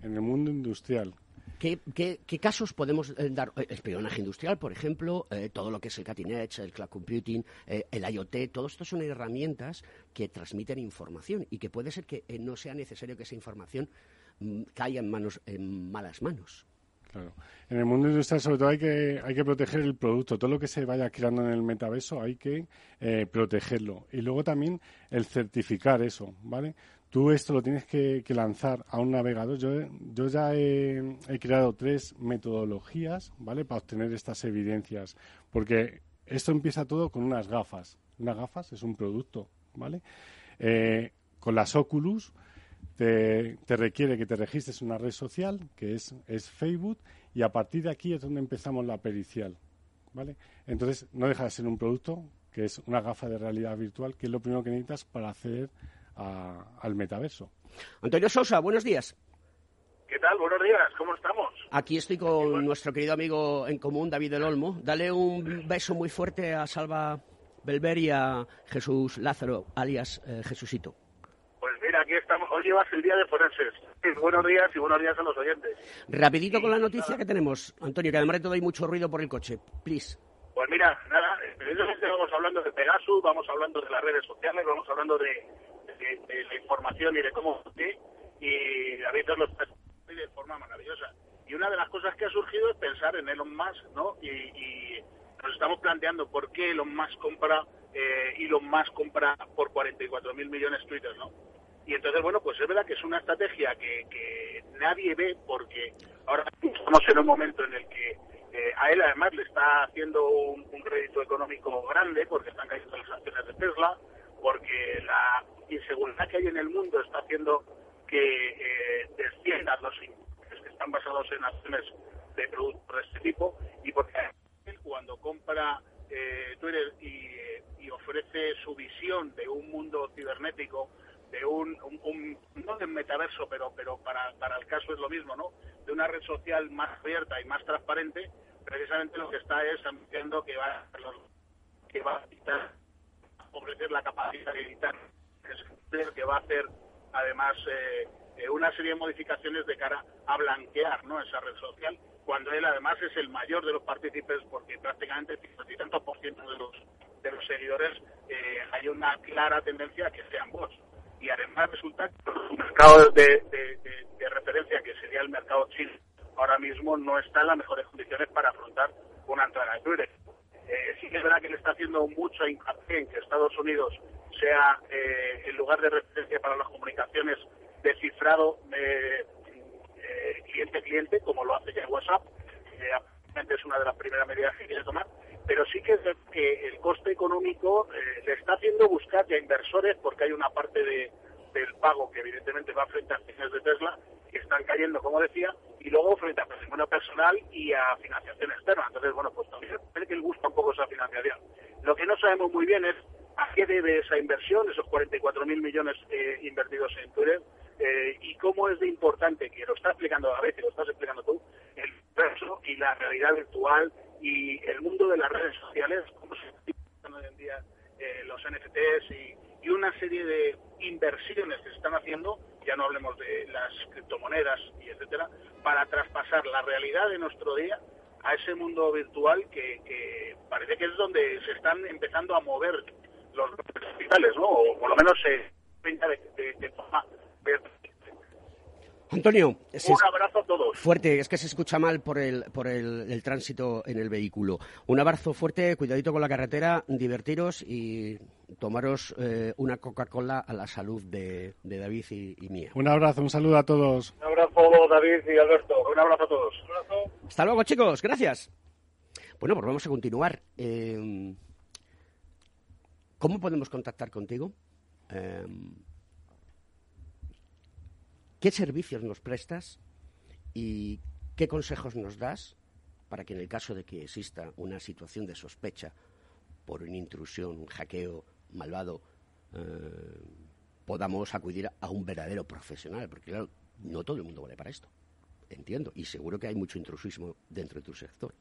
En el mundo industrial, ¿Qué, casos podemos eh, dar? Eh, espionaje industrial, por ejemplo, eh, todo lo que es el cutting edge, el cloud computing, el IoT, todo esto son herramientas que transmiten información y que puede ser que no sea necesario que esa información mm, caiga en, manos, en malas manos. Claro. En el mundo industrial, sobre todo, hay que, hay que proteger el producto. Todo lo que se vaya creando en el metaverso hay que protegerlo. Y luego también el certificar eso, ¿vale? Tú esto lo tienes que, lanzar a un navegador. Yo, yo ya he, creado tres metodologías, ¿vale? Para obtener estas evidencias. Porque esto empieza todo con unas gafas. Unas gafas es un producto, ¿vale? Eh, con las Oculus te, requiere que te registres en una red social, que es, es Facebook, y a partir de aquí es donde empezamos la pericial, ¿vale? Entonces, no deja de ser un producto, que es una gafa de realidad virtual, que es lo primero que necesitas para acceder al metaverso. Antonio Sosa, buenos días. ¿Qué tal? Buenos días, ¿cómo estamos? Aquí estoy con nuestro querido amigo en común, David del Olmo. Dale un beso muy fuerte a Salva Belver y a Jesús Lázaro, alias eh, Jesucito. Pues mira, aquí estamos. Hoy llevas el día de forenses. Buenos días y buenos días a los oyentes. Rapidito con la noticia que tenemos, Antonio, que además de todo hay mucho ruido por el coche. Please. Pues mira, nada, vamos hablando de Pegasus, vamos hablando de las redes sociales, vamos hablando de, la información y de cómo y a veces lo de forma maravillosa. Y una de las cosas que ha surgido es pensar en Elon Musk, ¿no? Y, nos estamos planteando por qué Elon Musk compra, eh, Elon Musk compra por 44 mil millones Twitter, ¿no? Y entonces, bueno, pues es verdad que es una estrategia que, nadie ve porque ahora estamos en un momento en el que eh, a él además le está haciendo un, crédito económico grande porque están cayendo las acciones de Tesla, porque la inseguridad que hay en el mundo está haciendo que eh, desciendan los intereses que están basados en acciones de productos de este tipo y porque cuando compra eh, Twitter y, ofrece su visión de un mundo cibernético de un, no de metaverso, pero pero para, para el caso es lo mismo, ¿no? De una red social más abierta y más transparente, precisamente lo que está es anunciando que va que va a ofrecer la capacidad de editar, que va a hacer además eh, eh, una serie de modificaciones de cara a blanquear ¿no? esa red social, cuando él además es el mayor de los partícipes, porque prácticamente el tantos por ciento de los, de los seguidores eh, hay una clara tendencia a que sean bots. Y además resulta que el mercado de, referencia, que sería el mercado chino, ahora mismo no está en las mejores condiciones para afrontar una entrada de Twitter. Sí que es verdad que le está haciendo mucho hincapié en que Estados Unidos sea eh, el lugar de referencia para las comunicaciones descifrado cliente-cliente, como lo hace ya WhatsApp. Eh, es una de las primeras medidas que quiere tomar, pero sí que, que el coste económico eh, le está haciendo buscar ya inversores, porque hay una parte de, del pago que evidentemente va frente a acciones de Tesla, que están cayendo, como decía, y luego frente a patrimonio personal y a financiación externa. Entonces, bueno, pues también que él gusta un poco esa financiación. Lo que no sabemos muy bien es a qué debe esa inversión, esos 44.000 millones eh, invertidos en Twitter, eh, y cómo es de importante, que lo está explicando a veces, lo estás explicando tú, el verso y la realidad virtual y el mundo de las redes sociales, cómo se están hoy en día eh, los NFTs y, una serie de inversiones que se están haciendo, ya no hablemos de las criptomonedas y etcétera, para traspasar la realidad de nuestro día a ese mundo virtual que, parece que es donde se están empezando a mover los hospitales, ¿no? O por lo menos se de, de, forma Antonio, un abrazo a todos. Fuerte, es que se escucha mal por el, por el, tránsito en el vehículo. Un abrazo fuerte, cuidadito con la carretera, divertiros y tomaros eh, una Coca-Cola a la salud de, David y, mía. Un abrazo, un saludo a todos. Un abrazo, David y Alberto. Un abrazo a todos. Hasta luego, chicos. Gracias. Bueno, pues vamos a continuar. Eh, ¿Cómo podemos contactar contigo? Em, ¿Qué servicios nos prestas y qué consejos nos das para que en el caso de que exista una situación de sospecha por una intrusión, un hackeo malvado, eh, podamos acudir a un verdadero profesional? Porque claro, no todo el mundo vale para esto. Entiendo. Y seguro que hay mucho intrusismo dentro de tu sector.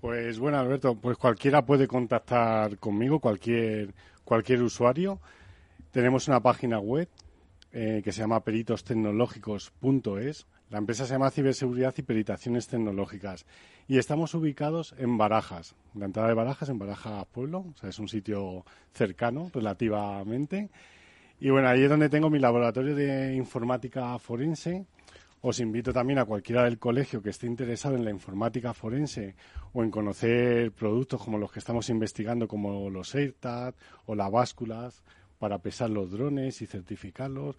Pues bueno, Alberto, pues cualquiera puede contactar conmigo, cualquier, cualquier usuario. Tenemos una página web eh, que se llama peritostecnológicos.es. La empresa se llama Ciberseguridad y Peritaciones Tecnológicas. Y estamos ubicados en Barajas, la entrada de Barajas, en Barajas Pueblo. O sea, es un sitio cercano relativamente. Y bueno, ahí es donde tengo mi laboratorio de informática forense os invito también a cualquiera del colegio que esté interesado en la informática forense o en conocer productos como los que estamos investigando, como los AirTag o las básculas para pesar los drones y certificarlos.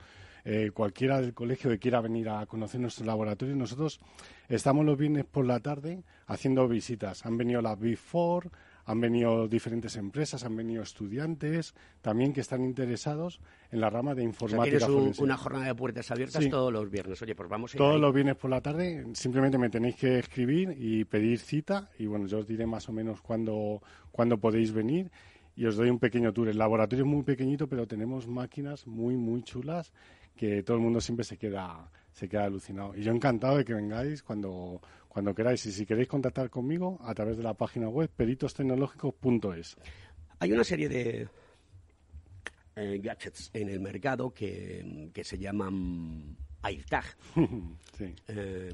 Eh, cualquiera del colegio que quiera venir a conocer nuestro laboratorio, nosotros estamos los viernes por la tarde haciendo visitas. Han venido las Big Four, han venido diferentes empresas, han venido estudiantes también que están interesados en la rama de informática. O una jornada de puertas abiertas todos los viernes. Oye, pues vamos a Todos los viernes por la tarde. Simplemente me tenéis que escribir y pedir cita y bueno, yo os diré más o menos cuándo, cuándo podéis venir y os doy un pequeño tour. El laboratorio es muy pequeñito, pero tenemos máquinas muy, muy chulas que todo el mundo siempre se queda, se queda alucinado. Y yo encantado de que vengáis cuando, cuando queráis. Y si queréis contactar conmigo, a través de la página web peritostecnológicos.es. Hay una serie de, eh, gadgets en el mercado que, que se llaman AirTag. sí. Eh,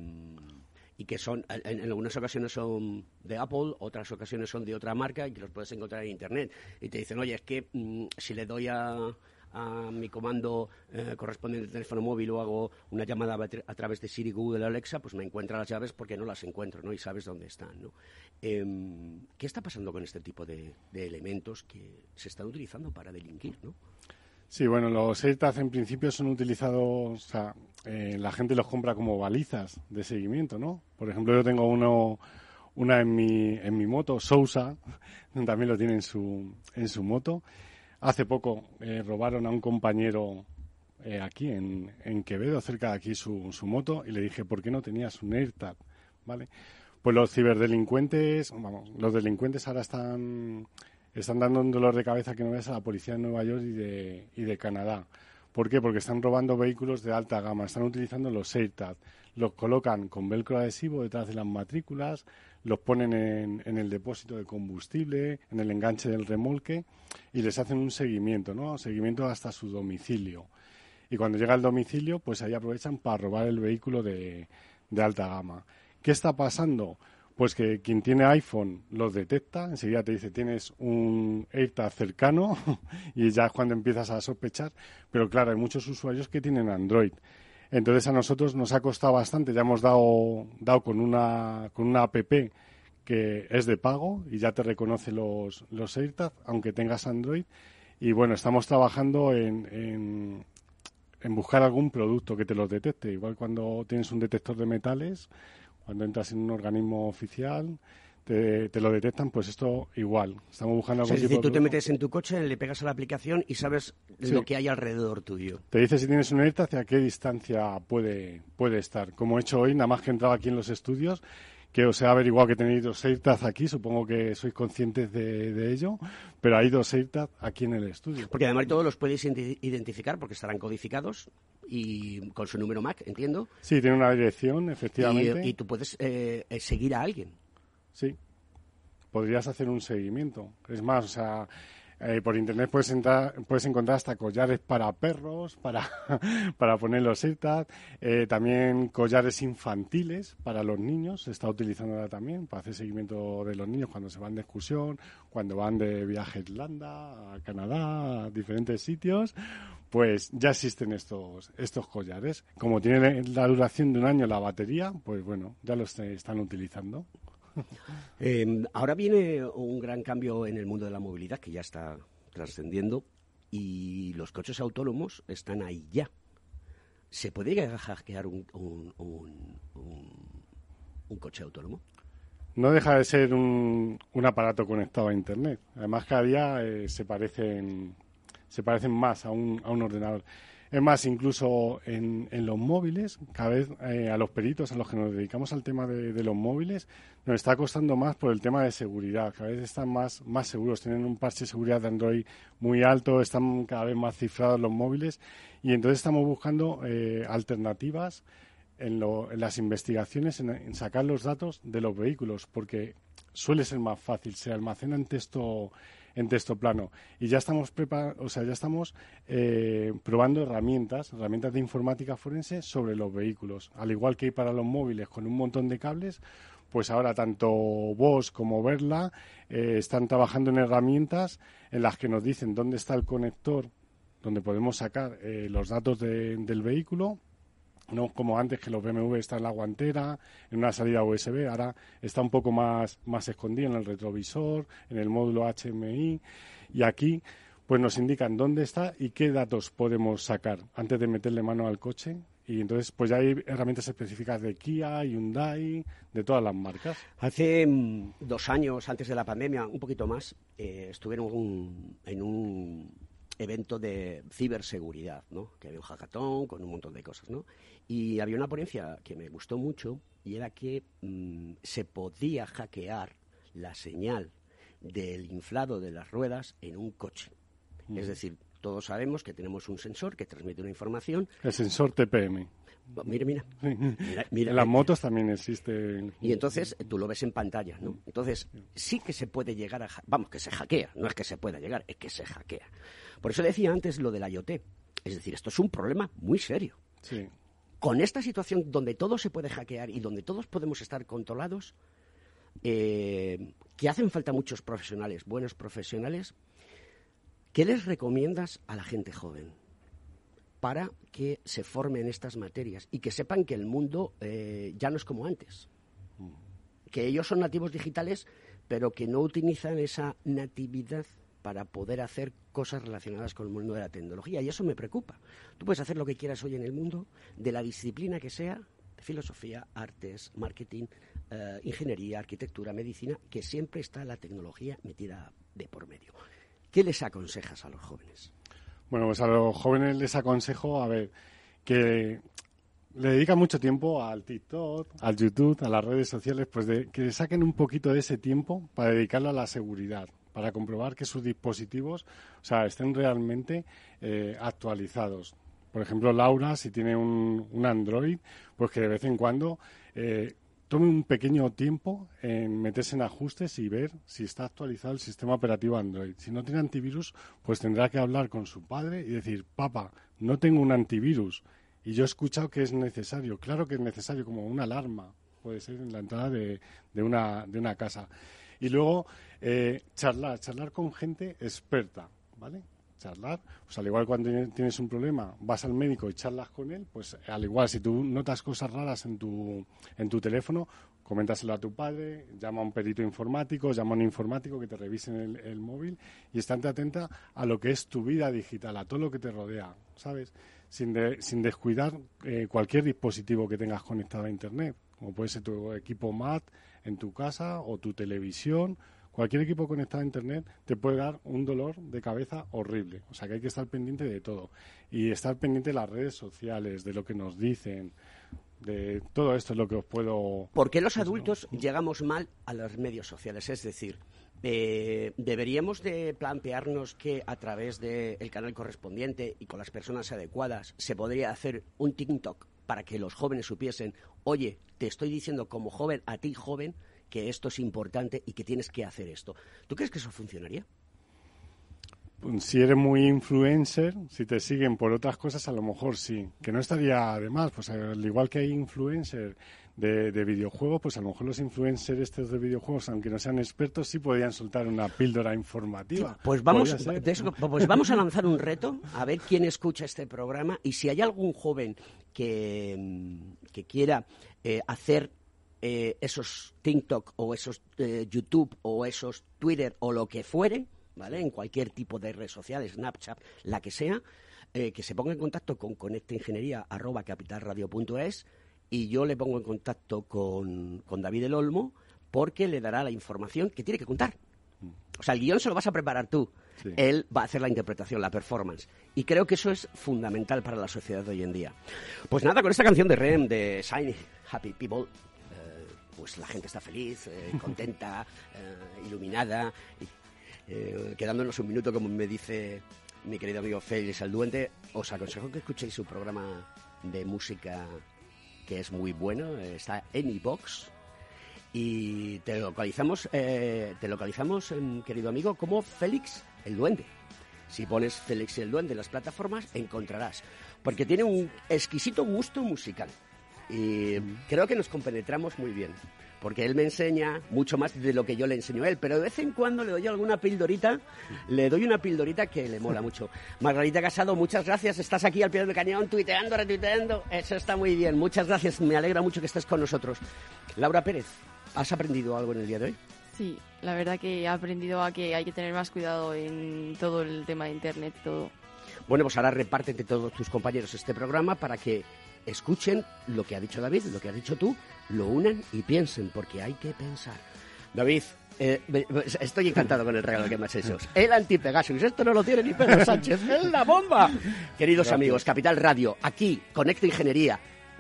y que son, en, algunas ocasiones son de Apple, otras ocasiones son de otra marca y que los puedes encontrar en Internet. Y te dicen, oye, es que mm, si le doy a, a mi comando eh, correspondiente al teléfono móvil o hago una llamada a, través de Siri, Google, Alexa, pues me encuentra las llaves porque no las encuentro, ¿no? Y sabes dónde están, ¿no? Eh, ¿Qué está pasando con este tipo de, de elementos que se están utilizando para delinquir, ¿no? Sí, bueno, los AirTags en principio son utilizados, o sea, eh, la gente los compra como balizas de seguimiento, ¿no? Por ejemplo, yo tengo uno, una en mi, en mi moto, Sousa, también lo tiene en su, en su moto. Hace poco eh, robaron a un compañero eh, aquí en, en, Quevedo, cerca de aquí, su, su moto, y le dije, ¿por qué no tenías un AirTag? ¿Vale? Pues los ciberdelincuentes, vamos, los delincuentes ahora están están dando un dolor de cabeza que no veas a la policía de Nueva York y de, y de Canadá. ¿Por qué? Porque están robando vehículos de alta gama, están utilizando los AirTag, los colocan con velcro adhesivo detrás de las matrículas, los ponen en, en, el depósito de combustible, en el enganche del remolque y les hacen un seguimiento, ¿no? Seguimiento hasta su domicilio. Y cuando llega al domicilio, pues ahí aprovechan para robar el vehículo de, de alta gama. ¿Qué está pasando? Pues que quien tiene iPhone los detecta, enseguida te dice tienes un AirTag cercano y ya es cuando empiezas a sospechar. Pero claro, hay muchos usuarios que tienen Android. Entonces a nosotros nos ha costado bastante, ya hemos dado, dado con una con una app que es de pago y ya te reconoce los, los AirTag, aunque tengas Android. Y bueno, estamos trabajando en, en, en buscar algún producto que te los detecte. Igual cuando tienes un detector de metales, cuando entras en un organismo oficial, te, te, lo detectan, pues esto igual. Estamos buscando algún o sea, es decir, tú te metes en tu coche, le pegas a la aplicación y sabes sí. lo que hay alrededor tuyo. Te dice si tienes una alerta hacia qué distancia puede, puede estar. Como he hecho hoy, nada más que he entrado aquí en los estudios, que os he averiguado que tenéis dos AirTags aquí, supongo que sois conscientes de, de, ello, pero hay dos AirTags aquí en el estudio. Porque además todos los podéis identificar porque estarán codificados y con su número MAC, entiendo. Sí, tiene una dirección, efectivamente. Y, y tú puedes eh, seguir a alguien. Sí, podrías hacer un seguimiento. Es más, o sea, eh, por internet puedes, entrar, puedes encontrar hasta collares para perros, para, para poner los AirTag, eh, también collares infantiles para los niños, se está utilizando ahora también para hacer seguimiento de los niños cuando se van de excursión, cuando van de viaje a Irlanda, a Canadá, a diferentes sitios, pues ya existen estos, estos collares. Como tiene la duración de un año la batería, pues bueno, ya los están utilizando. Eh, ahora viene un gran cambio en el mundo de la movilidad que ya está trascendiendo y los coches autónomos están ahí ya. ¿Se puede hackear un, un, coche autónomo? No deja de ser un, aparato conectado a Internet. Además, cada día eh, se, parecen, se parecen más a un, a un ordenador. Es más, incluso en, en los móviles, cada vez eh, a los peritos a los que nos dedicamos al tema de, de, los móviles, nos está costando más por el tema de seguridad. Cada vez están más, más seguros, tienen un parche de seguridad de Android muy alto, están cada vez más cifrados los móviles y entonces estamos buscando eh, alternativas en, lo, en, las investigaciones, en, sacar los datos de los vehículos, porque suele ser más fácil, se almacena en texto en texto plano. Y ya estamos o sea, ya estamos eh, probando herramientas, herramientas de informática forense sobre los vehículos. Al igual que hay para los móviles con un montón de cables, pues ahora tanto vos como Verla eh, están trabajando en herramientas en las que nos dicen dónde está el conector donde podemos sacar eh, los datos de, del vehículo no como antes que los BMW están en la guantera, en una salida USB, ahora está un poco más, más escondido en el retrovisor, en el módulo HMI y aquí pues nos indican dónde está y qué datos podemos sacar antes de meterle mano al coche y entonces pues ya hay herramientas específicas de Kia, Hyundai, de todas las marcas. Hace mm, dos años antes de la pandemia, un poquito más, eh, estuve en un, en un evento de ciberseguridad, ¿no? Que había un hackathon con un montón de cosas, ¿no? Y había una ponencia que me gustó mucho y era que mmm, se podía hackear la señal del inflado de las ruedas en un coche. Mm. Es decir, todos sabemos que tenemos un sensor que transmite una información. El sensor TPM. Mira, mira. en las motos también existen. Y entonces tú lo ves en pantalla, ¿no? Entonces sí que se puede llegar a... Vamos, que se hackea. No es que se pueda llegar, es que se hackea. Por eso decía antes lo del IoT. Es decir, esto es un problema muy serio. Sí. Con esta situación donde todo se puede hackear y donde todos podemos estar controlados, eh, que hacen falta muchos profesionales, buenos profesionales, ¿qué les recomiendas a la gente joven? Para que se formen estas materias y que sepan que el mundo eh, ya no es como antes. Que ellos son nativos digitales, pero que no utilizan esa natividad para poder hacer cosas relacionadas con el mundo de la tecnología. Y eso me preocupa. Tú puedes hacer lo que quieras hoy en el mundo, de la disciplina que sea, filosofía, artes, marketing, eh, ingeniería, arquitectura, medicina, que siempre está la tecnología metida de por medio. ¿Qué les aconsejas a los jóvenes? Bueno, pues a los jóvenes les aconsejo, a ver, que le dedican mucho tiempo al TikTok, al YouTube, a las redes sociales, pues de, que saquen un poquito de ese tiempo para dedicarlo a la seguridad, para comprobar que sus dispositivos, o sea, estén realmente eh, actualizados. Por ejemplo, Laura, si tiene un, un, Android, pues que de vez en cuando eh, tome un pequeño tiempo en meterse en ajustes y ver si está actualizado el sistema operativo Android. Si no tiene antivirus, pues tendrá que hablar con su padre y decir, papá, no tengo un antivirus. Y yo he escuchado que es necesario. Claro que es necesario, como una alarma, puede ser en la entrada de, una, de una casa. Y luego, eh, charlar, charlar con gente experta, ¿vale? Charlar. Pues al igual cuando tienes un problema, vas al médico y charlas con él, pues al igual si tú notas cosas raras en tu, en tu teléfono, coméntaselo a tu padre, llama a un perito informático, llama a un informático que te revisen el, el móvil y estate atenta a lo que es tu vida digital, a todo lo que te rodea, ¿sabes? Sin, de, sin descuidar eh, cualquier dispositivo que tengas conectado a Internet, como puede ser tu equipo MAT en tu casa o tu televisión cualquier equipo conectado a Internet te puede dar un dolor de cabeza horrible. O sea que hay que estar pendiente de todo. Y estar pendiente de las redes sociales, de lo que nos dicen, de todo esto es lo que os puedo... ¿Por qué los adultos llegamos mal a los medios sociales? Es decir, eh, deberíamos de plantearnos que a través del canal correspondiente y con las personas adecuadas se podría hacer un TikTok para que los jóvenes supiesen, oye, te estoy diciendo como joven, a ti joven, que esto es importante y que tienes que hacer esto. ¿Tú crees que eso funcionaría? Si eres muy influencer, si te siguen por otras cosas, a lo mejor sí. Que no estaría de más. Pues al igual que hay influencers de, de, videojuegos, pues a lo mejor los influencers estos de videojuegos, aunque no sean expertos, sí podrían soltar una píldora informativa. Pues vamos, eso, pues vamos a lanzar un reto, a ver quién escucha este programa y si hay algún joven que, que quiera eh, hacer eh, esos TikTok o esos eh, YouTube o esos Twitter o lo que fuere, ¿vale? En cualquier tipo de red social, Snapchat, la que sea, eh, que se ponga en contacto con conectaingeniería.capitalradio.es y yo le pongo en contacto con, con David El Olmo porque le dará la información que tiene que contar. O sea, el guion se lo vas a preparar tú. Sí. Él va a hacer la interpretación, la performance. Y creo que eso es fundamental para la sociedad de hoy en día. Pues nada, con esta canción de Rem, de Shiny Happy People, pues la gente está feliz, eh, contenta, eh, iluminada. Y, eh, quedándonos un minuto, como me dice mi querido amigo Félix el Duende, os aconsejo que escuchéis su programa de música que es muy bueno, está en iBox y te localizamos, te localizamos, querido amigo, como Félix el Duende. Si pones Félix el Duende en las plataformas, encontrarás, porque tiene un exquisito gusto musical. Y creo que nos compenetramos muy bien, porque él me enseña mucho más de lo que yo le enseño a él, pero de vez en cuando le doy alguna pildorita, le doy una pildorita que le mola mucho. Margarita Casado, muchas gracias, estás aquí al pie del cañón, tuiteando, retuiteando, eso está muy bien, muchas gracias, me alegra mucho que estés con nosotros. Laura Pérez, ¿has aprendido algo en el día de hoy? Sí, la verdad que he aprendido a que hay que tener más cuidado en todo el tema de Internet, todo. Bueno, pues ahora repártete todos tus compañeros este programa para que escuchen lo que ha dicho David, lo que has dicho tú, lo unan y piensen, porque hay que pensar. David, eh, estoy encantado con el regalo que me has hecho. El anti-Pegasus, esto no lo tiene ni Pedro Sánchez, es la bomba. Queridos Gracias. amigos, Capital Radio, aquí, Conecta Ingeniería,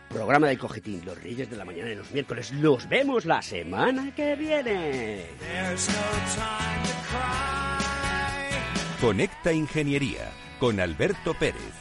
programa del Cojetín, los Reyes de la Mañana y los miércoles. Nos vemos la semana que viene. Conecta Ingeniería con Alberto Pérez.